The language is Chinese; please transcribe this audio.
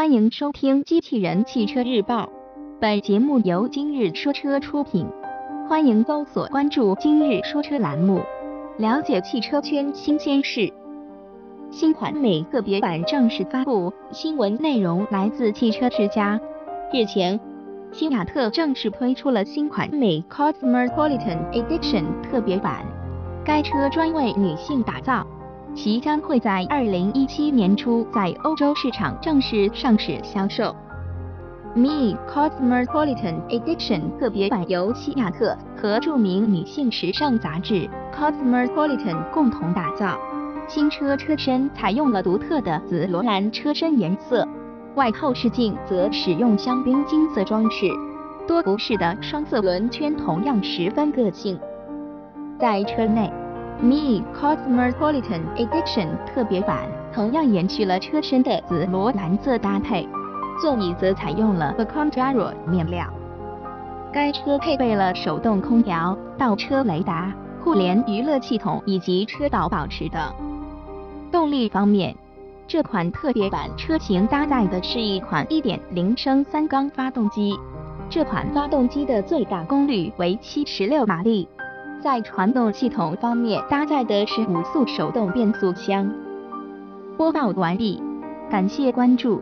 欢迎收听《机器人汽车日报》，本节目由今日说车出品。欢迎搜索关注“今日说车”栏目，了解汽车圈新鲜事。新款美特别版正式发布，新闻内容来自汽车之家。日前，新雅特正式推出了新款美 Cosmopolitan Edition 特别版，该车专为女性打造。其将会在二零一七年初在欧洲市场正式上市销售。Me Cosmopolitan Edition 特别版由西亚特和著名女性时尚杂志 Cosmopolitan 共同打造。新车车身采用了独特的紫罗兰车身颜色，外后视镜则使用香槟金色装饰，多辐式的双色轮圈同样十分个性。在车内。Me Cosmopolitan Edition 特别版同样延续了车身的紫罗兰色搭配，座椅则采用了 v a c o n d a r o 面料。该车配备了手动空调、倒车雷达、互联娱乐系统以及车道保持等。动力方面，这款特别版车型搭载的是一款1.0升三缸发动机，这款发动机的最大功率为76马力。在传动系统方面，搭载的是五速手动变速箱。播报完毕，感谢关注。